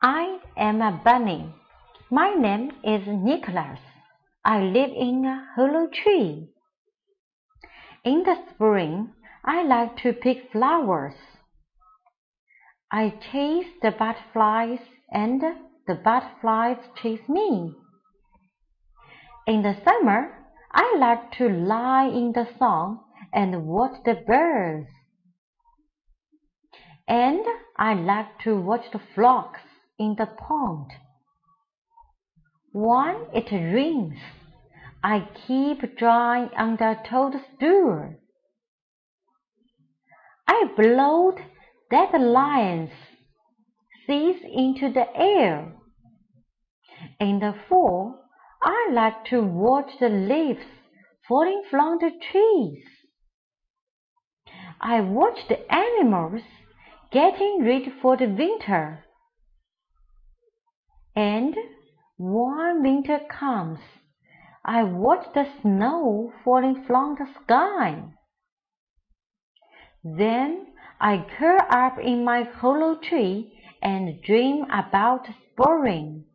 I am a bunny. My name is Nicholas. I live in a hollow tree. In the spring, I like to pick flowers. I chase the butterflies and the butterflies chase me. In the summer, I like to lie in the sun and watch the birds. And I like to watch the frogs in the pond. When it rains, I keep dry under a toadstool. I blow dandelion seeds into the air. In the fall, I like to watch the leaves falling from the trees. I watch the animals getting ready for the winter. And when winter comes, I watch the snow falling from the sky. Then I curl up in my hollow tree and dream about spring.